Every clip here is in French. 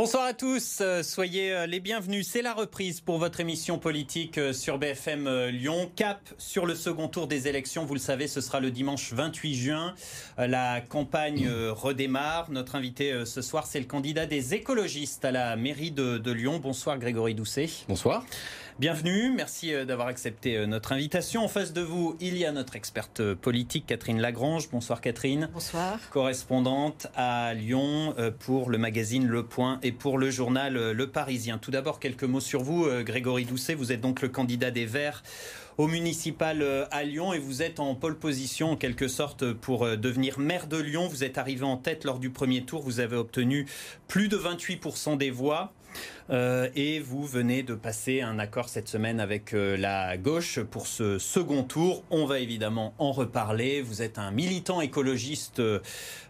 Bonsoir à tous, euh, soyez euh, les bienvenus. C'est la reprise pour votre émission politique euh, sur BFM Lyon. Cap sur le second tour des élections. Vous le savez, ce sera le dimanche 28 juin. La campagne redémarre. Notre invité ce soir, c'est le candidat des écologistes à la mairie de, de Lyon. Bonsoir Grégory Doucet. Bonsoir. Bienvenue, merci euh, d'avoir accepté euh, notre invitation. En face de vous, il y a notre experte euh, politique, Catherine Lagrange. Bonsoir Catherine. Bonsoir. Correspondante à Lyon pour le magazine Le Point et pour le journal Le Parisien. Tout d'abord, quelques mots sur vous, Grégory Doucet. Vous êtes donc le candidat des Verts au municipal à Lyon et vous êtes en pole position en quelque sorte pour devenir maire de Lyon. Vous êtes arrivé en tête lors du premier tour. Vous avez obtenu plus de 28% des voix. Euh, et vous venez de passer un accord cette semaine avec euh, la gauche pour ce second tour. On va évidemment en reparler. Vous êtes un militant écologiste euh,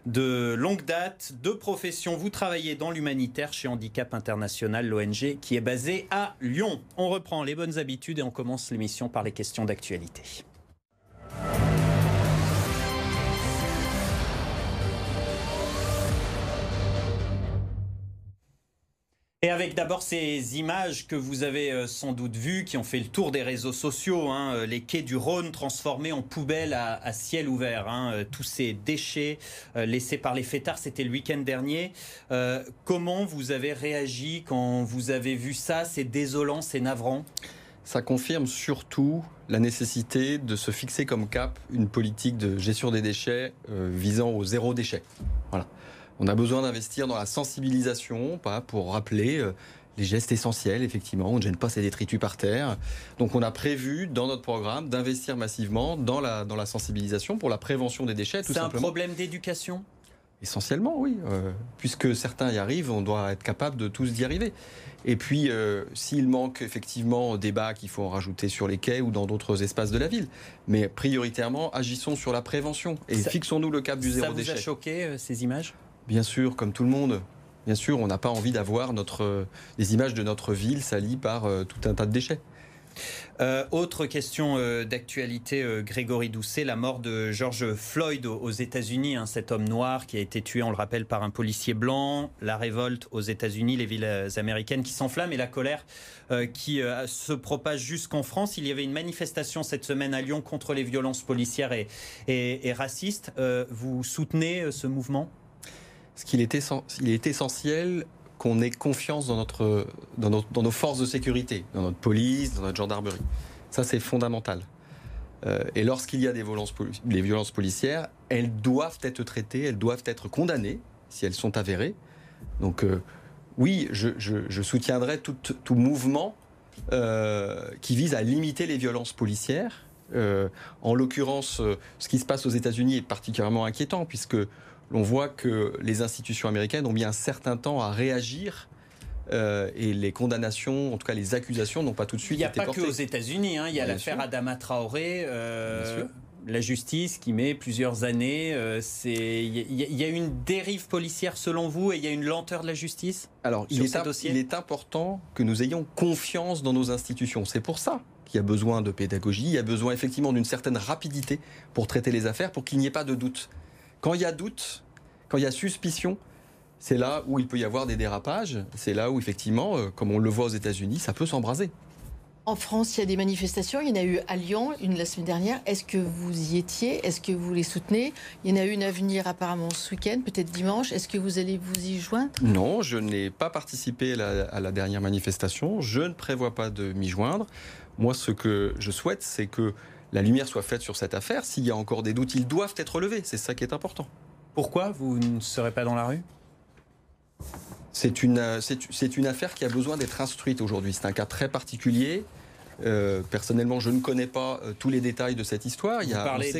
de longue date, de profession. Vous travaillez dans l'humanitaire chez Handicap International, l'ONG, qui est basée à Lyon. On reprend les bonnes habitudes et on commence l'émission par les questions d'actualité. Et avec d'abord ces images que vous avez euh, sans doute vues, qui ont fait le tour des réseaux sociaux, hein, euh, les quais du Rhône transformés en poubelles à, ciel ouvert, hein, euh, tous ces déchets laissés par les fêtards, c'était le week-end dernier. comment vous avez réagi quand vous avez vu ça C'est désolant, c'est navrant? Ça confirme surtout la nécessité de se fixer comme cap une politique de gestion des déchets visant au zéro déchet. Voilà. On a besoin d'investir dans la sensibilisation, pas pour rappeler euh, les gestes essentiels, effectivement. On ne gêne pas ces détritus par terre. Donc on a prévu dans notre programme d'investir massivement dans la, dans la sensibilisation pour la prévention des déchets. C'est un problème d'éducation? Essentiellement, oui. Euh, puisque certains y arrivent, on doit être capable de tous y arriver. Et puis, euh, s'il manque effectivement des bacs, il faut en rajouter sur les quais ou dans d'autres espaces de la ville. Mais prioritairement, agissons sur la prévention et fixons-nous le cap du zéro déchet. Ça vous a choqué, ces images? Bien sûr, comme tout le monde. Bien sûr, on n'a pas envie d'avoir notre, des images de notre ville salies par euh, tout un tas de déchets. Euh, autre question euh, d'actualité, Grégory Doucet, la mort de George Floyd aux, États-Unis, hein, cet homme noir qui a été tué, on le rappelle, par un policier blanc, la révolte aux États-Unis, les villes américaines qui s'enflamment et la colère qui se propage jusqu'en France. Il y avait une manifestation cette semaine à Lyon contre les violences policières et racistes. vous soutenez ce mouvement? Qu'il est, essentiel qu'on ait confiance dans, nos forces de sécurité, dans notre police, dans notre gendarmerie. Ça, c'est fondamental. Euh, et lorsqu'il y a des violences, des violences policières, elles doivent être traitées, elles doivent être condamnées si elles sont avérées. Donc, euh, oui, je, soutiendrai tout, mouvement euh, qui vise à limiter les violences policières. En l'occurrence, ce qui se passe aux États-Unis est particulièrement inquiétant puisque l'on voit que les institutions américaines ont mis un certain temps à réagir euh, et les condamnations, en tout cas les accusations, n'ont pas tout de suite été portées. Il n'y a pas que aux États-Unis. Hein. Il y a l'affaire Adama Traoré. Euh, la justice qui met plusieurs années. Euh, il y, a une dérive policière selon vous et il y a une lenteur de la justice Alors, il est, il est important que nous ayons confiance dans nos institutions. C'est pour ça qu'il y a besoin de pédagogie, il y a besoin effectivement d'une certaine rapidité pour traiter les affaires, pour qu'il n'y ait pas de doute. Quand il y a doute, quand il y a suspicion, c'est là où il peut y avoir des dérapages. C'est là où, effectivement, euh, comme on le voit aux États-Unis, ça peut s'embraser. En France, il y a des manifestations. Il y en a eu à Lyon, une la semaine dernière. Est-ce que vous y étiez? Est-ce que vous les soutenez? Il y en a une à venir apparemment ce week-end, peut-être dimanche. Est-ce que vous allez vous y joindre? Non, je n'ai pas participé à la dernière manifestation. Je ne prévois pas de m'y joindre. Moi, ce que je souhaite, c'est que la lumière soit faite sur cette affaire. S'il y a encore des doutes, ils doivent être levés. C'est ça qui est important. Pourquoi vous ne serez pas dans la rue? C'est une, c'est, une affaire qui a besoin d'être instruite aujourd'hui. C'est un cas très particulier. Euh, personnellement, je ne connais pas euh, tous les détails de cette histoire. Vous parlez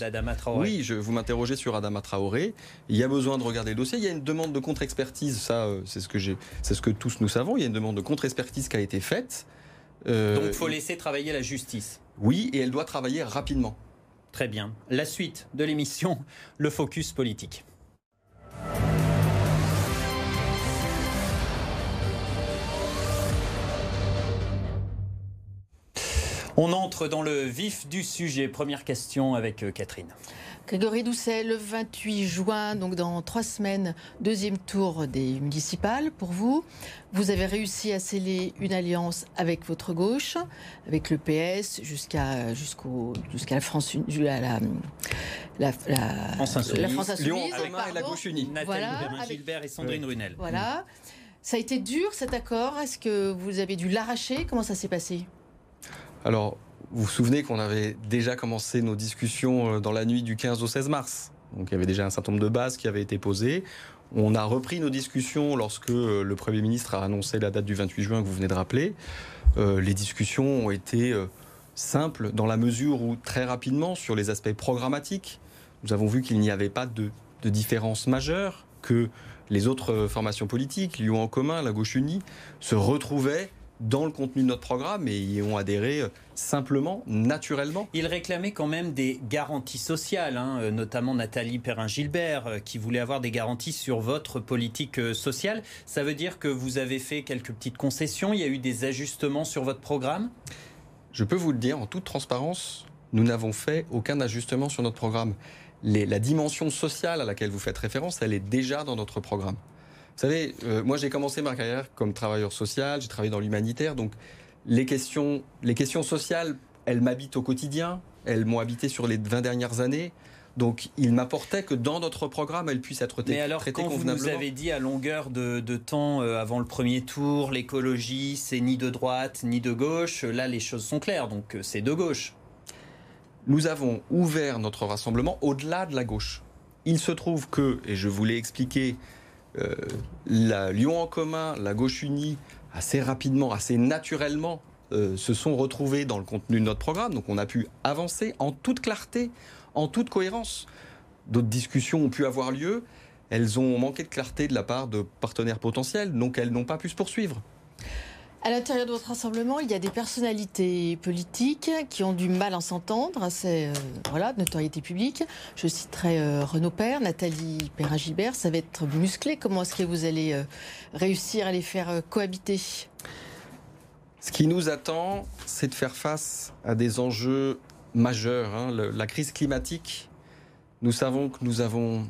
d'Adama Traoré. Oui, je, vous m'interrogez sur Adama Traoré. Il y a besoin de regarder le dossier. Il y a une demande de contre-expertise. Ça, euh, c'est ce que j'ai, c'est ce que tous nous savons. Il y a une demande de contre-expertise qui a été faite. Donc, il faut laisser travailler la justice. Oui, et elle doit travailler rapidement. Très bien. La suite de l'émission, le focus politique. On entre dans le vif du sujet. Première question avec euh, Catherine. Grégory Doucet, le 28 juin, donc dans trois semaines, deuxième tour des municipales pour vous. Vous avez réussi à sceller une alliance avec votre gauche, avec le PS, jusqu'à jusqu'au jusqu'à la France, la, la, la, France Insoumise, la France Insoumise Lyon et la gauche unie. Nathalie voilà, Gilbert et Sandrine oui. Runel. Voilà. Ça a été dur cet accord. Est-ce que vous avez dû l'arracher? Comment ça s'est passé? Alors, vous vous souvenez qu'on avait déjà commencé nos discussions euh, dans la nuit du 15 au 16 mars. Donc il y avait déjà un certain nombre de bases qui avaient été posées. On a repris nos discussions lorsque euh, le Premier ministre a annoncé la date du 28 juin que vous venez de rappeler. Euh, les discussions ont été simples dans la mesure où très rapidement sur les aspects programmatiques, nous avons vu qu'il n'y avait pas de, de différence majeure, que les autres formations politiques, Lyon en commun, la gauche unie, se retrouvaient dans le contenu de notre programme et y ont adhéré euh, simplement, naturellement. Il réclamait quand même des garanties sociales, hein, euh, notamment Nathalie Perrin-Gilbert, euh, qui voulait avoir des garanties sur votre politique sociale. Ça veut dire que vous avez fait quelques petites concessions, il y a eu des ajustements sur votre programme? Je peux vous le dire en toute transparence, nous n'avons fait aucun ajustement sur notre programme. Les, la dimension sociale à laquelle vous faites référence, elle est déjà dans notre programme. Vous savez, euh, moi j'ai commencé ma carrière comme travailleur social, j'ai travaillé dans l'humanitaire, donc les questions, les questions sociales, elles m'habitent au quotidien, elles m'ont habité sur les 20 dernières années. Donc, il m'apportait que dans notre programme, elles puissent être Mais alors, quand. Vous nous avez dit à longueur de, de temps euh, avant le premier tour, l'écologie, c'est ni de droite ni de gauche. Là, les choses sont claires, donc euh, c'est de gauche. Nous avons ouvert notre rassemblement au-delà de la gauche. Il se trouve que, et je vous l'ai expliqué la Lyon en commun, la gauche unie, assez rapidement, assez naturellement, euh, se sont retrouvés dans le contenu de notre programme. Donc on a pu avancer en toute clarté, en toute cohérence. D'autres discussions ont pu avoir lieu. Elles ont manqué de clarté de la part de partenaires potentiels, donc elles n'ont pas pu se poursuivre. À l'intérieur de votre rassemblement, il y a des personnalités politiques qui ont du mal à s'entendre. C'est euh, voilà, notoriété publique. Je citerai euh, Renaud Père, Nathalie Perrin-Gilbert. Ça va être musclé. Comment est-ce que vous allez euh, réussir à les faire cohabiter? Ce qui nous attend, c'est de faire face à des enjeux majeurs. Hein. Le, la crise climatique, nous savons que nous avons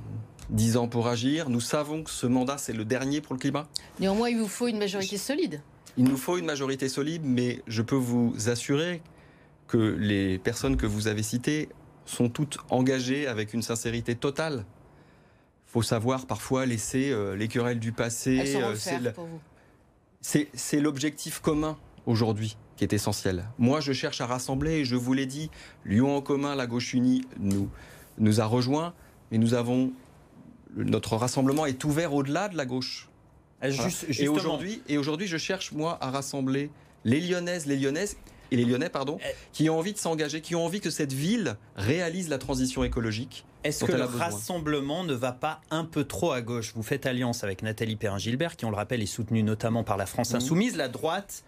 10 ans pour agir. Nous savons que ce mandat, c'est le dernier pour le climat. Néanmoins, il vous faut une majorité solide. Il nous faut une majorité solide, mais je peux vous assurer que les personnes que vous avez citées sont toutes engagées avec une sincérité totale. Il faut savoir parfois laisser euh, les querelles du passé. euh, c'est l'objectif commun aujourd'hui qui est essentiel. Moi, je cherche à rassembler, et je vous l'ai dit, Lyon en commun, la gauche unie nous, nous a rejoints, mais nous avons notre rassemblement est ouvert au-delà de la gauche. Juste, voilà. Et aujourd'hui, je cherche moi à rassembler les Lyonnaises, les Lyonnaises et les Lyonnais, pardon, qui ont envie de s'engager, qui ont envie que cette ville réalise la transition écologique. Est-ce que le rassemblement ne va pas un peu trop à gauche? Vous faites alliance avec Nathalie Perrin-Gilbert, qui, on le rappelle, est soutenue notamment par la France Insoumise. Mmh. La droite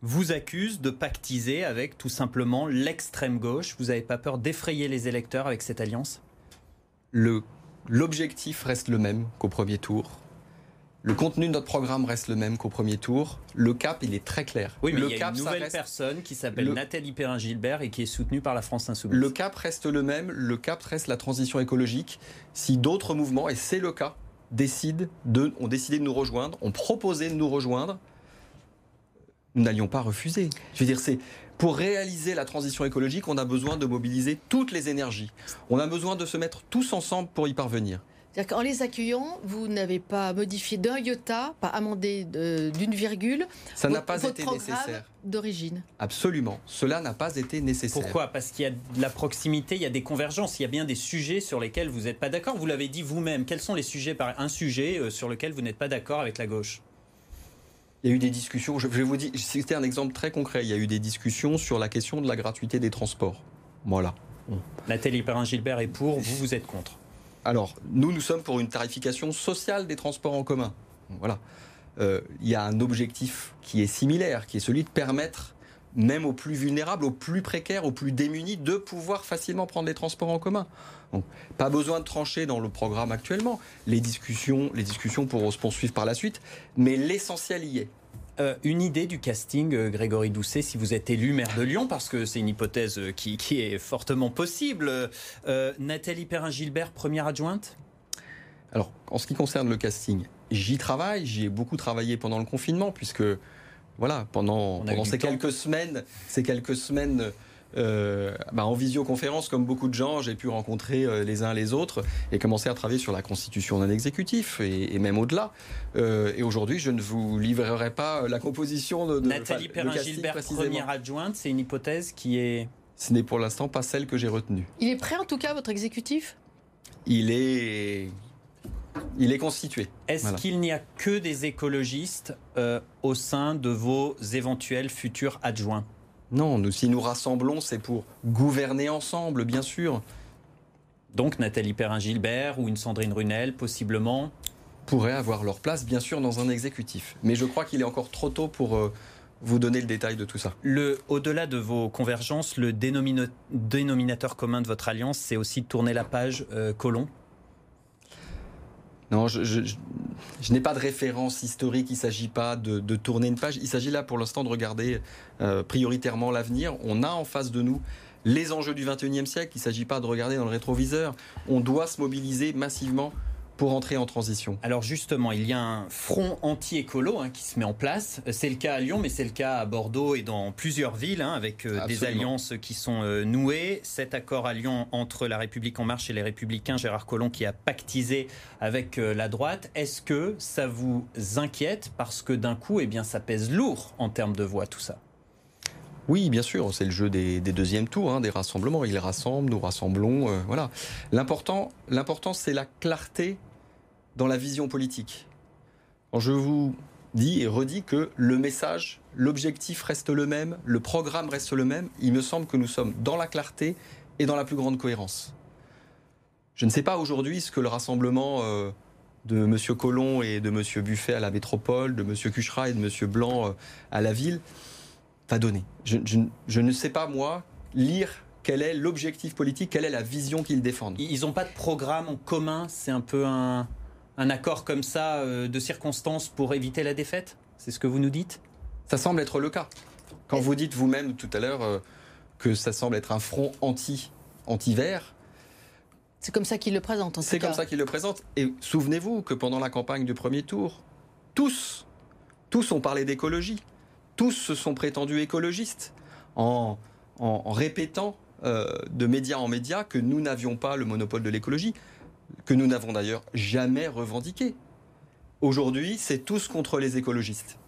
vous accuse de pactiser avec tout simplement l'extrême gauche. Vous n'avez pas peur d'effrayer les électeurs avec cette alliance? L'objectif reste le même qu'au premier tour. Le contenu de notre programme reste le même qu'au premier tour. Le cap, il est très clair. Oui, mais le il y a cap, une nouvelle reste... personne qui s'appelle le... Nathalie Perrin-Gilbert et qui est soutenue par la France Insoumise. Le cap reste le même. Le cap reste la transition écologique. Si d'autres mouvements, et c'est le cas, décident de, ont décidé de nous rejoindre, ont proposé de nous rejoindre, nous n'allions pas refuser. Je veux dire, c'est pour réaliser la transition écologique, on a besoin de mobiliser toutes les énergies. On a besoin de se mettre tous ensemble pour y parvenir. C'est-à-dire qu'en les accueillant, vous n'avez pas modifié d'un iota, pas amendé d'une virgule. Ça n'a pas été nécessaire. D'origine. Absolument. Cela n'a pas été nécessaire. Pourquoi? Parce qu'il y a de la proximité, il y a des convergences, il y a bien des sujets sur lesquels vous n'êtes pas d'accord. Vous l'avez dit vous-même. Quels sont les sujets par un sujet euh, sur lequel vous n'êtes pas d'accord avec la gauche? Il y a eu des discussions, je vais vous dire, c'était un exemple très concret, il y a eu des discussions sur la question de la gratuité des transports. Voilà. Nathalie Perrin-Gilbert est pour, vous, vous êtes contre Alors, nous, nous sommes pour une tarification sociale des transports en commun. Voilà. Euh, il y a un objectif qui est similaire, qui est celui de permettre, même aux plus vulnérables, aux plus précaires, aux plus démunis, de pouvoir facilement prendre les transports en commun. Donc, pas besoin de trancher dans le programme actuellement. Les discussions, les discussions pourront se poursuivre par la suite, mais l'essentiel y est. Euh, une idée du casting, euh, Grégory Doucet, si vous êtes élu maire de Lyon, parce que c'est une hypothèse euh, qui, est fortement possible. Nathalie Perrin-Gilbert, première adjointe? Alors, en ce qui concerne le casting, j'y travaille, j'y ai beaucoup travaillé pendant le confinement, puisque voilà, pendant, pendant ces quelques semaines, ces quelques semaines euh, bah, en visioconférence, comme beaucoup de gens, j'ai pu rencontrer euh, les uns les autres et commencer à travailler sur la constitution d'un exécutif et, même au-delà. Euh, et aujourd'hui, je ne vous livrerai pas la composition de, Nathalie Perrin-Gilbert, première adjointe. C'est une hypothèse qui est. Ce n'est pour l'instant pas celle que j'ai retenue. Il est prêt en tout cas, votre exécutif? Il est. Il est constitué. Est-ce qu'il n'y a que des écologistes au sein de vos éventuels futurs adjoints? Non, nous, si nous rassemblons, c'est pour gouverner ensemble, bien sûr. Donc Nathalie Perrin-Gilbert ou une Sandrine Runel, possiblement Pourraient avoir leur place, bien sûr, dans un exécutif. Mais je crois qu'il est encore trop tôt pour euh, vous donner le détail de tout ça. au-delà de vos convergences, le dénominateur commun de votre alliance, c'est aussi de tourner la page euh, Colomb non, je, n'ai pas de référence historique. Il ne s'agit pas de, tourner une page. Il s'agit là, pour l'instant, de regarder euh, prioritairement l'avenir. On a en face de nous les enjeux du 21e siècle. Il ne s'agit pas de regarder dans le rétroviseur. On doit se mobiliser massivement pour entrer en transition Alors justement, il y a un front anti-écolo hein, qui se met en place. C'est le cas à Lyon, mais c'est le cas à Bordeaux et dans plusieurs villes, hein, avec euh, des alliances qui sont euh, nouées. Cet accord à Lyon entre la République en marche et les Républicains, Gérard Collomb qui a pactisé avec euh, la droite, est-ce que ça vous inquiète? Parce que d'un coup, eh bien, ça pèse lourd en termes de voix, tout ça oui, bien sûr, c'est le jeu des, deuxièmes tours, hein, des rassemblements. Ils rassemblent, nous rassemblons, voilà. L'important, l'important, c'est la clarté dans la vision politique. je vous dis et redis que le message, l'objectif reste le même, le programme reste le même. Il me semble que nous sommes dans la clarté et dans la plus grande cohérence. Je ne sais pas aujourd'hui ce que le rassemblement euh, de M. Collomb et de M. Buffet à la métropole, de M. Cuchera et de M. Blanc euh, à la ville va donner. Je, ne sais pas, moi, lire quel est l'objectif politique, quelle est la vision qu'ils défendent. Ils n'ont pas de programme en commun, c'est un peu un, un accord comme ça euh, de circonstances pour éviter la défaite? C'est ce que vous nous dites? Ça semble être le cas. Quand vous dites vous-même tout à l'heure euh, que ça semble être un front anti, anti-vert, c'est comme ça qu'il le présente. C'est comme ça qu'il le présente. Et souvenez-vous que pendant la campagne du premier tour, tous, tous ont parlé d'écologie. Tous se sont prétendus écologistes en, en, répétant euh, de médias en médias que nous n'avions pas le monopole de l'écologie que nous n'avons d'ailleurs jamais revendiqué. Aujourd'hui, c'est tous contre les écologistes.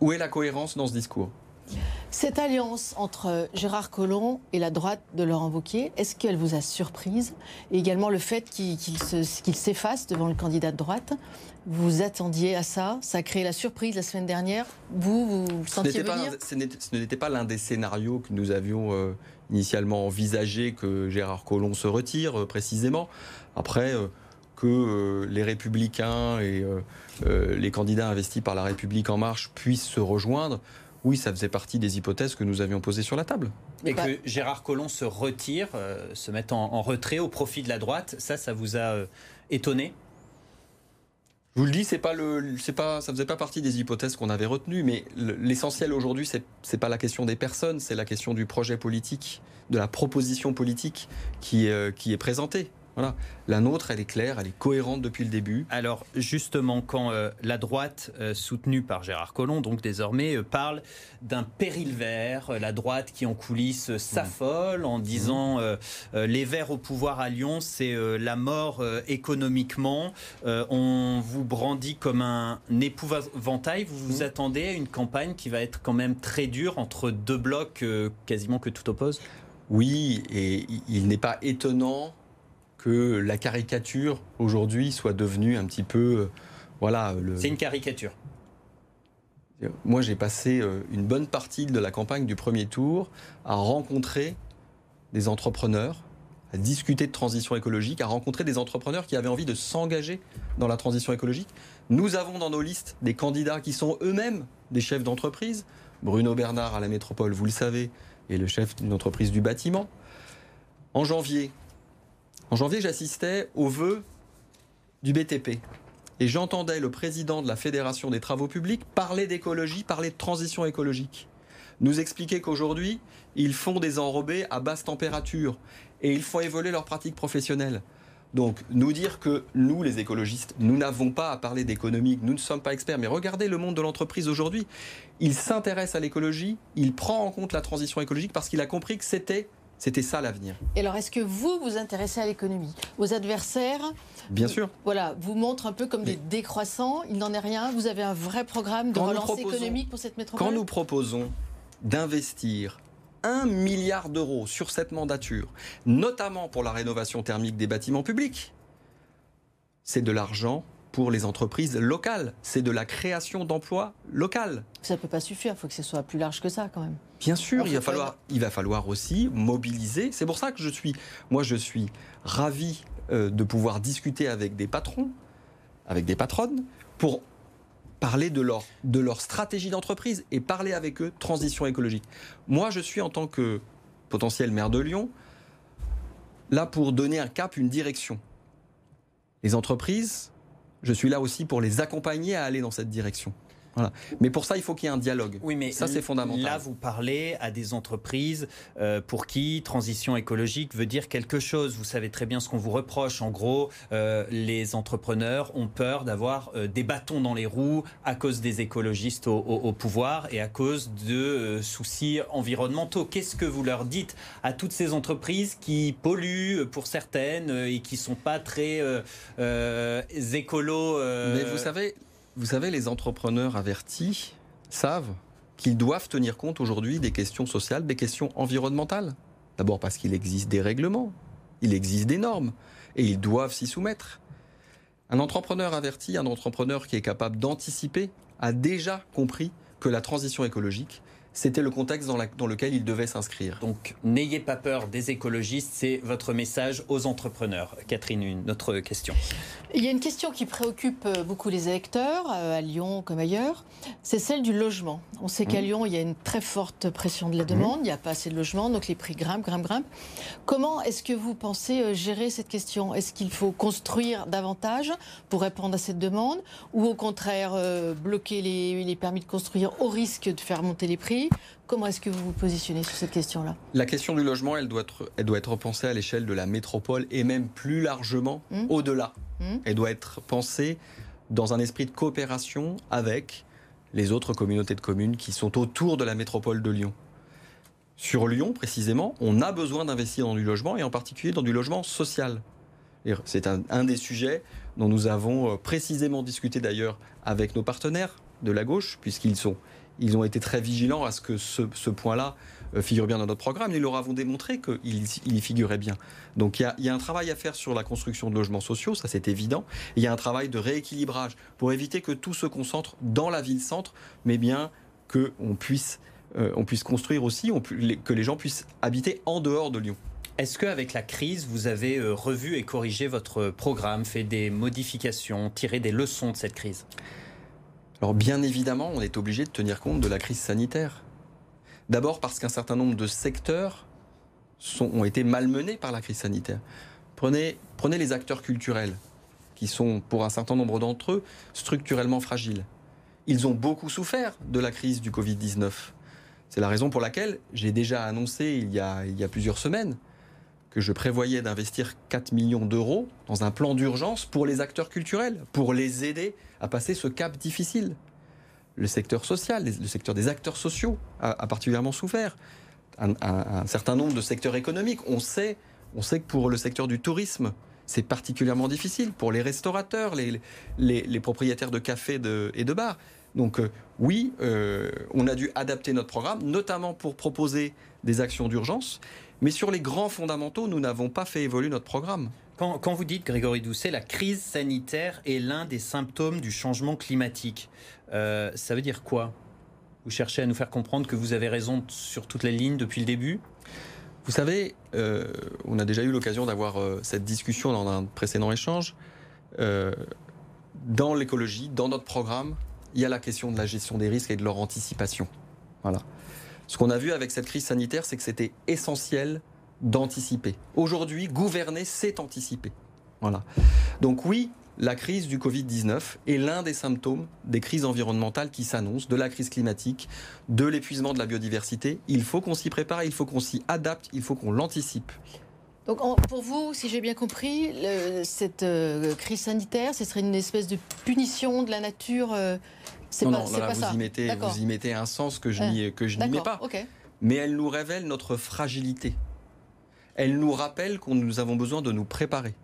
Où est la cohérence dans ce discours? Cette alliance entre Gérard Collomb et la droite de Laurent Wauquiez, est-ce qu'elle vous a surprise? Et également le fait qu'il s'efface devant le candidat de droite vous attendiez à ça? Ça a créé la surprise la semaine dernière? Vous, vous le sentiez venir? Ce n'était pas l'un des scénarios que nous avions euh, initialement envisagé que Gérard Collomb se retire, euh, précisément. Après, euh, que les républicains et les candidats investis par la République en marche puissent se rejoindre, oui, ça faisait partie des hypothèses que nous avions posées sur la table. Et que Gérard Collomb se retire, euh, se mette en, retrait au profit de la droite, ça, ça vous a euh, étonné? Je vous le dis, c'est pas le, c'est pas, ça faisait pas partie des hypothèses qu'on avait retenues, mais l'essentiel aujourd'hui, c'est, c'est pas la question des personnes, c'est la question du projet politique, de la proposition politique qui, euh, qui est présentée. Voilà. La nôtre, elle est claire, elle est cohérente depuis le début. Alors justement, quand euh, la droite, euh, soutenue par Gérard Collomb, donc désormais, euh, parle d'un péril vert, la droite qui en coulisses s'affole en disant mmh. les verts au pouvoir à Lyon, c'est la mort économiquement. on vous brandit comme un épouvantail. Vous vous mmh. attendez à une campagne qui va être quand même très dure entre deux blocs quasiment que tout oppose? Oui, et il n'est pas étonnant que la caricature aujourd'hui soit devenue un petit peu, euh, voilà. C'est une caricature. Moi, j'ai passé euh, une bonne partie de la campagne du premier tour à rencontrer des entrepreneurs, à discuter de transition écologique, à rencontrer des entrepreneurs qui avaient envie de s'engager dans la transition écologique. Nous avons dans nos listes des candidats qui sont eux-mêmes des chefs d'entreprise. Bruno Bernard à la métropole, vous le savez, est le chef d'une entreprise du bâtiment. En janvier, en janvier, j'assistais au vœu du BTP. et j'entendais le président de la Fédération des travaux publics parler d'écologie, parler de transition écologique. Nous expliquer qu'aujourd'hui, ils font des enrobés à basse température et ils font évoluer leurs pratiques professionnelles. Donc, nous dire que nous, les écologistes, nous n'avons pas à parler d'économie, nous ne sommes pas experts, mais regardez le monde de l'entreprise aujourd'hui. Il s'intéresse à l'écologie, il prend en compte la transition écologique parce qu'il a compris que c'était c'était ça l'avenir. Et alors, est-ce que vous vous intéressez à l'économie? Vos adversaires Bien sûr. Voilà, vous montrent un peu comme des décroissants. Il n'en est rien. Vous avez un vrai programme de relance économique pour cette métropole? Quand nous proposons d'investir un milliard d'euros sur cette mandature, notamment pour la rénovation thermique des bâtiments publics, c'est de l'argent pour les entreprises locales. C'est de la création d'emplois locales. Ça ne peut pas suffire, il faut que ce soit plus large que ça quand même. Bien sûr, il va, falloir, il va falloir aussi mobiliser. C'est pour ça que je suis, moi je suis ravi euh, de pouvoir discuter avec des patrons, avec des patronnes, pour parler de leur, de leur stratégie d'entreprise et parler avec eux transition écologique. Moi, je suis en tant que potentiel maire de Lyon, là pour donner un cap, une direction. Les entreprises, je suis là aussi pour les accompagner à aller dans cette direction. Mais pour ça, il faut qu'il y ait un dialogue. Oui, mais ça, c'est fondamental. Là, vous parlez à des entreprises euh, pour qui transition écologique veut dire quelque chose. Vous savez très bien ce qu'on vous reproche. En gros, euh, les entrepreneurs ont peur d'avoir euh, des bâtons dans les roues à cause des écologistes au, pouvoir et à cause de soucis environnementaux. Qu'est-ce que vous leur dites à toutes ces entreprises qui polluent pour certaines et qui sont pas très écolos Mais vous savez, vous savez, les entrepreneurs avertis savent qu'ils doivent tenir compte aujourd'hui des questions sociales, des questions environnementales. D'abord parce qu'il existe des règlements, il existe des normes, et ils doivent s'y soumettre. Un entrepreneur averti, un entrepreneur qui est capable d'anticiper, a déjà compris que la transition écologique, c'était le contexte dans, lequel il devait s'inscrire. Donc n'ayez pas peur des écologistes, c'est votre message aux entrepreneurs. Catherine, une autre question. Il y a une question qui préoccupe euh, beaucoup les électeurs, euh, à Lyon comme ailleurs, c'est celle du logement. On sait qu'à mmh. Lyon, il y a une très forte pression de la demande, mmh. il n'y a pas assez de logements, donc les prix grimpent, grimpent, grimpent. Comment est-ce que vous pensez euh, gérer cette question? Est-ce qu'il faut construire davantage pour répondre à cette demande? Ou au contraire bloquer les permis de construire au risque de faire monter les prix? Comment est-ce que vous vous positionnez sur cette question-là? La question du logement, elle doit être, elle doit être pensée à l'échelle de la métropole et même plus largement hmm. au-delà. Hmm. Elle doit être pensée dans un esprit de coopération avec les autres communautés de communes qui sont autour de la métropole de Lyon. Sur Lyon, précisément, on a besoin d'investir dans du logement et en particulier dans du logement social. C'est un, un, des sujets dont nous avons euh, précisément discuté d'ailleurs avec nos partenaires de la gauche, puisqu'ils sont ils ont été très vigilants à ce que ce, point-là euh, figure bien dans notre programme. Ils leur avons démontré qu'il il y figurait bien. Donc il y, a, un travail à faire sur la construction de logements sociaux, ça c'est évident. Il y a un travail de rééquilibrage pour éviter que tout se concentre dans la ville-centre, mais bien qu'on puisse, euh, puisse construire aussi, que les gens puissent habiter en dehors de Lyon. Est-ce qu'avec la crise, vous avez euh, revu et corrigé votre programme, fait des modifications, tiré des leçons de cette crise? Alors bien évidemment, on est obligé de tenir compte de la crise sanitaire. D'abord parce qu'un certain nombre de secteurs ont été malmenés par la crise sanitaire. Prenez, les acteurs culturels, qui sont pour un certain nombre d'entre eux structurellement fragiles. Ils ont beaucoup souffert de la crise du Covid-19. C'est la raison pour laquelle j'ai déjà annoncé il y a plusieurs semaines que je prévoyais d'investir 4 millions d'euros dans un plan d'urgence pour les acteurs culturels, pour les aider à passer ce cap difficile. Le secteur social, le secteur des acteurs sociaux a, particulièrement souffert. Un, certain nombre de secteurs économiques. On sait, on sait que pour le secteur du tourisme, c'est particulièrement difficile. Pour les restaurateurs, les, propriétaires de cafés et de bars. Donc euh, oui, euh, on a dû adapter notre programme, notamment pour proposer des actions d'urgence. Mais sur les grands fondamentaux, nous n'avons pas fait évoluer notre programme. Quand, vous dites, Grégory Doucet, la crise sanitaire est l'un des symptômes du changement climatique, euh, ça veut dire quoi? Vous cherchez à nous faire comprendre que vous avez raison sur toutes les lignes depuis le début? Vous savez, euh, on a déjà eu l'occasion d'avoir euh, cette discussion dans un précédent échange. dans l'écologie, dans notre programme, il y a la question de la gestion des risques et de leur anticipation. Voilà. Ce qu'on a vu avec cette crise sanitaire, c'est que c'était essentiel d'anticiper. Aujourd'hui, gouverner, c'est anticiper. Voilà. Donc oui, la crise du Covid-19 est l'un des symptômes des crises environnementales qui s'annoncent, de la crise climatique, de l'épuisement de la biodiversité. Il faut qu'on s'y prépare, il faut qu'on s'y adapte, il faut qu'on l'anticipe. Donc pour vous, si j'ai bien compris, cette euh, crise sanitaire, ce serait une espèce de punition de la nature euh, Non, pas, non, vous, Y mettez, vous y mettez un sens que je n'y mets pas. Mais elle nous révèle notre fragilité. Elle nous rappelle que nous avons besoin de nous préparer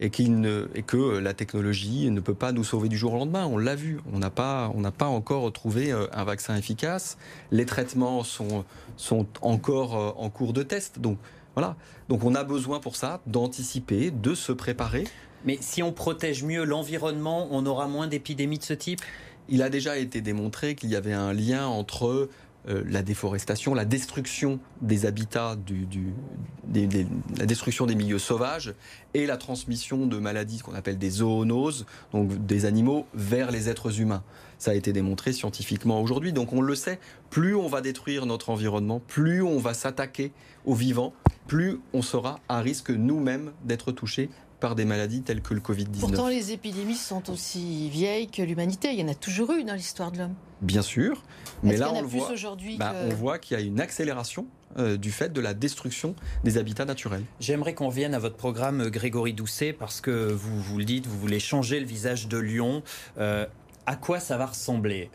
et, ne, et, que la technologie ne peut pas nous sauver du jour au lendemain. On l'a vu, on n'a pas, on n'a pas encore trouvé euh, un vaccin efficace. Les traitements sont, sont encore en cours de test. Donc voilà. Donc on a besoin pour ça d'anticiper, de se préparer. Mais si on protège mieux l'environnement, on aura moins d'épidémies de ce type? Il a déjà été démontré qu'il y avait un lien entre euh, la déforestation, la destruction des habitats, la destruction des milieux sauvages et la transmission de maladies qu'on appelle des zoonoses, donc des animaux vers les êtres humains. Ça a été démontré scientifiquement aujourd'hui, donc on le sait, plus on va détruire notre environnement, plus on va s'attaquer aux vivants, plus on sera à risque nous-mêmes d'être touchés par des maladies telles que le Covid-19. Pourtant, les épidémies sont aussi vieilles que l'humanité. Il y en a toujours eu dans l'histoire de l'homme. Bien sûr, mais là on le voit. Bah, on voit qu'il y a une accélération euh, du fait de la destruction des habitats naturels. J'aimerais qu'on vienne à votre programme euh, Grégory Doucet parce que vous vous le dites, vous voulez changer le visage de Lyon. Euh, à quoi ça va ressembler?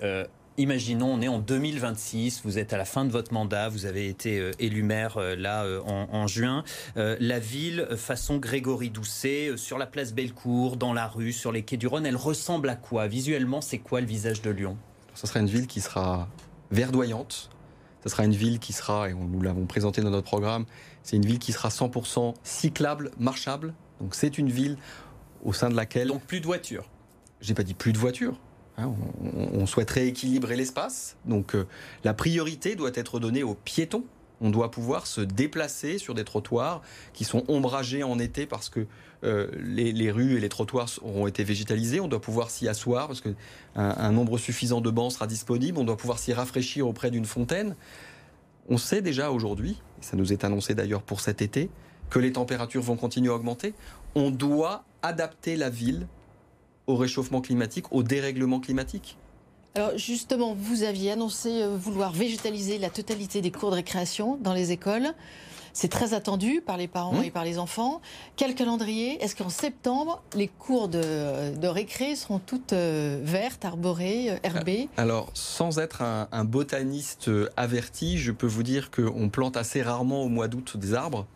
Imaginons, on est en 2026, vous êtes à la fin de votre mandat, vous avez été euh, élu maire euh, là euh, en, juin. la ville, façon Grégory Doucet, sur la place Bellecour, dans la rue, sur les quais du Rhône, elle ressemble à quoi? Visuellement, c'est quoi le visage de Lyon? Ce sera une ville qui sera verdoyante. Ce sera une ville qui sera, et nous l'avons présenté dans notre programme, c'est une ville qui sera 100% cyclable, marchable. Donc c'est une ville au sein de laquelle... Donc plus de voitures J'ai pas dit plus de voitures. Hein, on, souhaiterait équilibrer l'espace, donc euh, la priorité doit être donnée aux piétons. On doit pouvoir se déplacer sur des trottoirs qui sont ombragés en été parce que euh, les, rues et les trottoirs auront été végétalisés. On doit pouvoir s'y asseoir parce qu'un un nombre suffisant de bancs sera disponible. On doit pouvoir s'y rafraîchir auprès d'une fontaine. On sait déjà aujourd'hui, ça nous est annoncé d'ailleurs pour cet été, que les températures vont continuer à augmenter. On doit adapter la ville au réchauffement climatique, au dérèglement climatique alors justement, vous aviez annoncé euh, vouloir végétaliser la totalité des cours de récréation dans les écoles. C'est très attendu par les parents mmh. et par les enfants. Quel calendrier? Est-ce qu'en septembre, les cours de, récré seront toutes euh, vertes, arborées, euh, herbées? Alors, sans être un, un, botaniste averti, je peux vous dire qu'on plante assez rarement au mois d'août des arbres.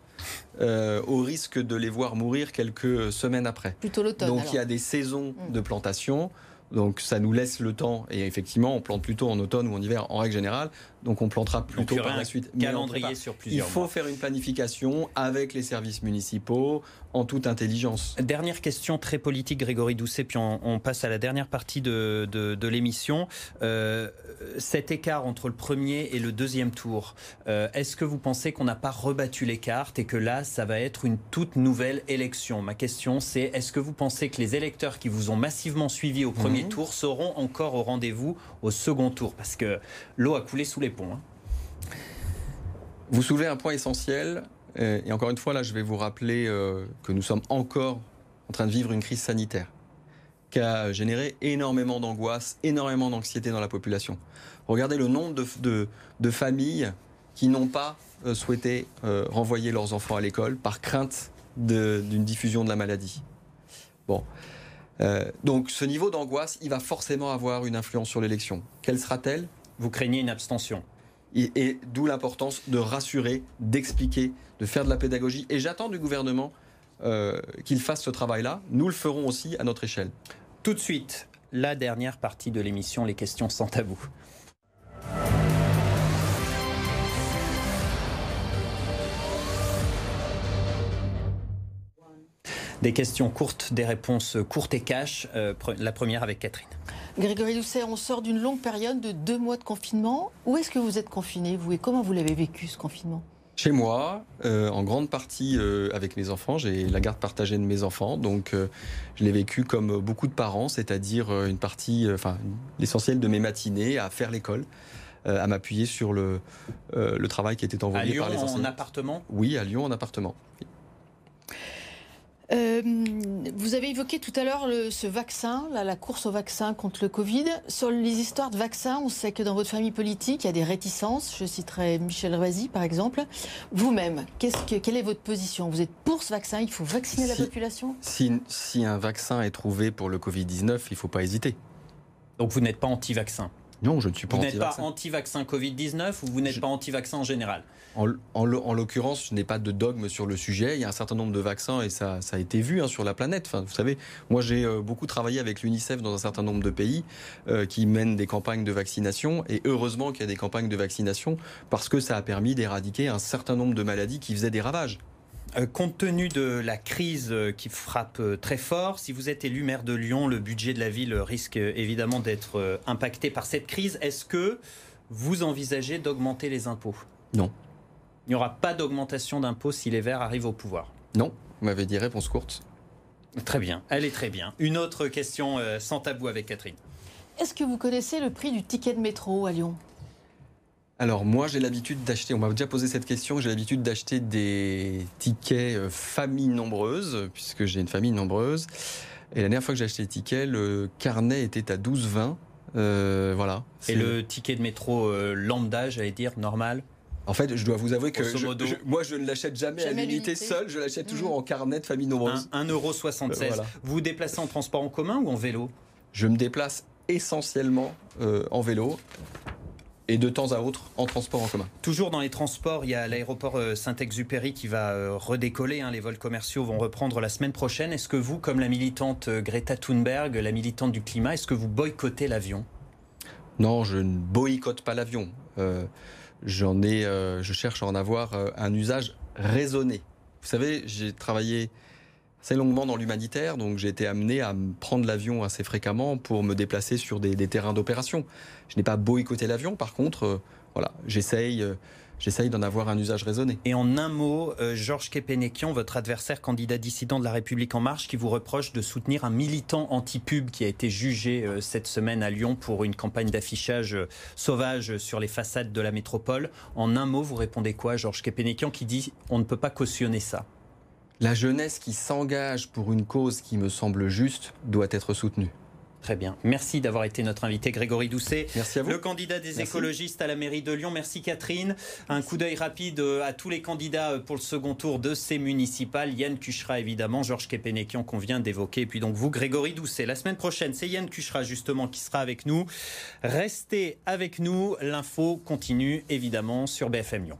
Euh, au risque de les voir mourir quelques semaines après. Plutôt l'automne. Donc il y a des saisons mm. de plantation. Donc ça nous laisse le temps, et effectivement on plante plutôt en automne ou en hiver en règle générale, donc on plantera plutôt par la suite. Calendrier sur plusieurs Il faut faire une planification avec les services municipaux en toute intelligence. Dernière question très politique, Grégory Doucet, puis on, passe à la dernière partie de, de, l'émission. Euh, cet écart entre le premier et le deuxième tour, euh, est-ce que vous pensez qu'on n'a pas rebattu les cartes et que là, ça va être une toute nouvelle élection? Ma question, c'est est-ce que vous pensez que les électeurs qui vous ont massivement suivi au premier mmh. tour seront encore au rendez-vous au second tour? Parce que l'eau a coulé sous les Hein. Vous soulevez un point essentiel. Euh, et encore une fois, là, je vais vous rappeler euh, que nous sommes encore en train de vivre une crise sanitaire qui a généré énormément d'angoisse, énormément d'anxiété dans la population. Regardez le nombre de, familles qui n'ont pas euh, souhaité renvoyer leurs enfants à l'école par crainte d'une diffusion de la maladie. Bon. donc ce niveau d'angoisse, il va forcément avoir une influence sur l'élection. Quelle sera-t-elle? Vous craignez une abstention et, d'où l'importance de rassurer, d'expliquer, de faire de la pédagogie. Et j'attends du gouvernement euh, qu'il fasse ce travail-là. Nous le ferons aussi à notre échelle. Tout de suite, la dernière partie de l'émission, les questions sans tabou. Des questions courtes, des réponses courtes et cash. Euh, la première avec Catherine. Grégory Doucet, on sort d'une longue période de deux mois de confinement. Où est-ce que vous êtes confiné, vous, et comment vous l'avez vécu, ce confinement? Chez moi, euh, en grande partie euh, avec mes enfants. J'ai la garde partagée de mes enfants, donc je l'ai vécu comme beaucoup de parents, c'est-à-dire une partie, enfin l'essentiel de mes matinées à faire l'école, à m'appuyer sur le, le travail qui était envoyé par les enseignants. En appartement? Oui, à Lyon en appartement. Euh, vous avez évoqué tout à l'heure ce vaccin, la course au vaccin contre le Covid. Sur les histoires de vaccins, on sait que dans votre famille politique, il y a des réticences. Je citerai Michel Roisy, par exemple. Vous-même, quelle est votre position? Vous êtes pour ce vaccin? Il faut vacciner la population? si, si un vaccin est trouvé pour le Covid-19, il ne faut pas hésiter. Donc vous n'êtes pas anti-vaccin? Non, je ne suis pas anti-vaccin. Vous n'êtes pas anti-vaccin Covid-19 ou vous n'êtes pas anti-vaccin en général? En, en, l'occurrence, je n'ai pas de dogme sur le sujet. Il y a un certain nombre de vaccins et ça, ça a été vu hein, sur la planète. Enfin, vous savez, moi j'ai euh, beaucoup travaillé avec l'UNICEF dans un certain nombre de pays euh, qui mènent des campagnes de vaccination. Et heureusement qu'il y a des campagnes de vaccination parce que ça a permis d'éradiquer un certain nombre de maladies qui faisaient des ravages. Euh, compte tenu de la crise qui frappe très fort, si vous êtes élu maire de Lyon, le budget de la ville risque évidemment d'être impacté par cette crise. Est-ce que vous envisagez d'augmenter les impôts? Non. Il n'y aura pas d'augmentation d'impôts si les Verts arrivent au pouvoir Non. Vous m'avez dit réponse courte. Très bien, elle est très bien. Une autre question sans tabou avec Catherine. Est-ce que vous connaissez le prix du ticket de métro à Lyon? Alors moi j'ai l'habitude d'acheter, on m'a déjà posé cette question, j'ai l'habitude d'acheter des tickets euh, famille nombreuse, puisque j'ai une famille nombreuse. Et la dernière fois que j'ai acheté les tickets, le carnet était à 12,20. Euh, voilà. Et le ticket de métro euh, lambda, j'allais dire, normal? En fait, je dois vous avouer que moi, je ne l'achète jamais, à l'unité seule, je l'achète toujours en carnet de famille nombreuse. 1,76€. Euh, vous vous déplacez en transport en commun ou en vélo? Je me déplace essentiellement en vélo et de temps à autre en transport en commun. Toujours dans les transports, il y a l'aéroport euh, Saint-Exupéry qui va euh, redécoller. Hein. les vols commerciaux vont reprendre la semaine prochaine. Est-ce que vous, comme la militante euh, Greta Thunberg, la militante du climat, est-ce que vous boycottez l'avion? Non, je ne boycotte pas l'avion. J'en ai, je cherche à en avoir un usage raisonné. Vous savez, j'ai travaillé assez longuement dans l'humanitaire, donc j'ai été amené à prendre l'avion assez fréquemment pour me déplacer sur des, terrains d'opération. Je n'ai pas boycotté l'avion, par contre, euh, voilà, j'essaye. Euh, j'essaye d'en avoir un usage raisonné. Et en un mot, euh, Georges Kepenekian, votre adversaire candidat dissident de la République en marche, qui vous reproche de soutenir un militant anti-pub qui a été jugé cette semaine à Lyon pour une campagne d'affichage sauvage sur les façades de la métropole. En un mot, vous répondez quoi, Georges Kepenekian, qui dit on ne peut pas cautionner ça la jeunesse qui s'engage pour une cause qui me semble juste doit être soutenue. Très bien. Merci d'avoir été notre invité, Grégory Doucet. Merci à vous. Le candidat des écologistes à la mairie de Lyon. Merci, Catherine. Un coup d'œil rapide euh, à tous les candidats euh, pour le second tour de ces municipales. Yann Cuchera, évidemment, Georges Kepenekian, qu'on vient d'évoquer. Et puis donc vous, Grégory Doucet. La semaine prochaine, c'est Yann Cuchera, justement, qui sera avec nous. Restez avec nous. L'info continue, évidemment, sur BFM Lyon.